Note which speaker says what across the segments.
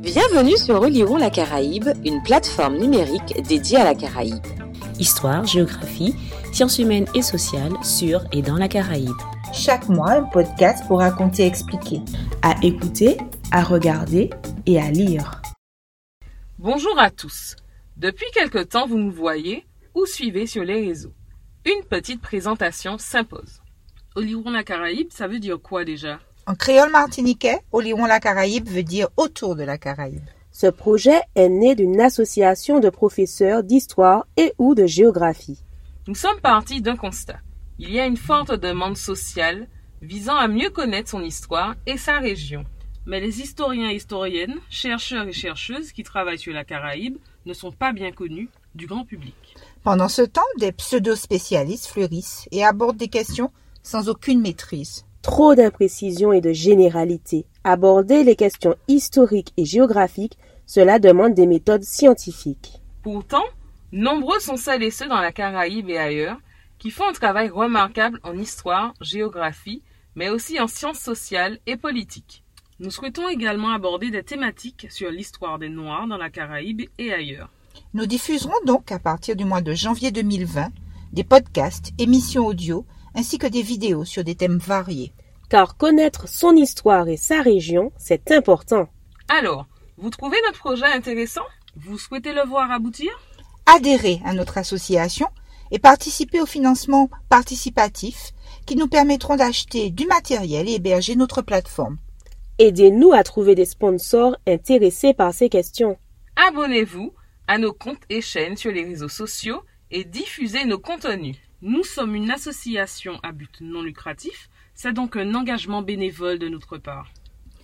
Speaker 1: Bienvenue sur Relirons la Caraïbe, une plateforme numérique dédiée à la Caraïbe.
Speaker 2: Histoire, géographie, sciences humaines et sociales sur et dans la Caraïbe.
Speaker 3: Chaque mois, un podcast pour raconter et expliquer.
Speaker 2: À écouter, à regarder et à lire.
Speaker 4: Bonjour à tous. Depuis quelque temps, vous nous voyez ou suivez sur les réseaux. Une petite présentation s'impose. Oliron la Caraïbe, ça veut dire quoi déjà?
Speaker 3: En créole martiniquais, Oliron la Caraïbe veut dire autour de la Caraïbe.
Speaker 5: Ce projet est né d'une association de professeurs d'histoire et ou de géographie.
Speaker 4: Nous sommes partis d'un constat. Il y a une forte demande sociale visant à mieux connaître son histoire et sa région. Mais les historiens et historiennes, chercheurs et chercheuses qui travaillent sur la Caraïbe ne sont pas bien connus du grand public.
Speaker 3: Pendant ce temps, des pseudo-spécialistes fleurissent et abordent des questions sans aucune maîtrise.
Speaker 5: Trop d'imprécisions et de généralités. Aborder les questions historiques et géographiques, cela demande des méthodes scientifiques.
Speaker 4: Pourtant, nombreux sont celles et ceux dans la Caraïbe et ailleurs qui font un travail remarquable en histoire, géographie, mais aussi en sciences sociales et politiques. Nous souhaitons également aborder des thématiques sur l'histoire des Noirs dans la Caraïbe et ailleurs.
Speaker 3: Nous diffuserons donc à partir du mois de janvier 2020 des podcasts, émissions audio ainsi que des vidéos sur des thèmes variés.
Speaker 5: Car connaître son histoire et sa région, c'est important.
Speaker 4: Alors, vous trouvez notre projet intéressant? Vous souhaitez le voir aboutir?
Speaker 3: Adhérez à notre association et participez au financement participatif qui nous permettront d'acheter du matériel et héberger notre plateforme.
Speaker 5: Aidez-nous à trouver des sponsors intéressés par ces questions.
Speaker 4: Abonnez-vous à nos comptes et chaînes sur les réseaux sociaux et diffusez nos contenus. Nous sommes une association à but non lucratif, c'est donc un engagement bénévole de notre part.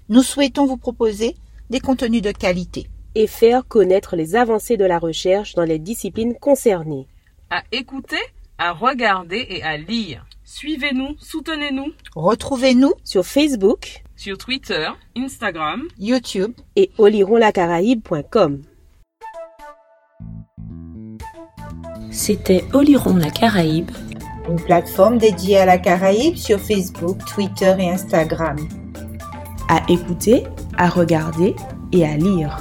Speaker 3: Nous souhaitons vous proposer des contenus de qualité.
Speaker 5: Et faire connaître les avancées de la recherche dans les disciplines concernées.
Speaker 4: À écouter, à regarder et à lire. Suivez-nous, soutenez-nous
Speaker 3: Retrouvez-nous
Speaker 5: Sur Facebook,
Speaker 4: sur Twitter, Instagram,
Speaker 3: YouTube
Speaker 5: et olironlacaraïbe.com.
Speaker 2: C'était Oliron la Caraïbe.
Speaker 3: une plateforme dédiée à la Caraïbe sur Facebook, Twitter et Instagram.
Speaker 2: À écouter, à regarder et à lire.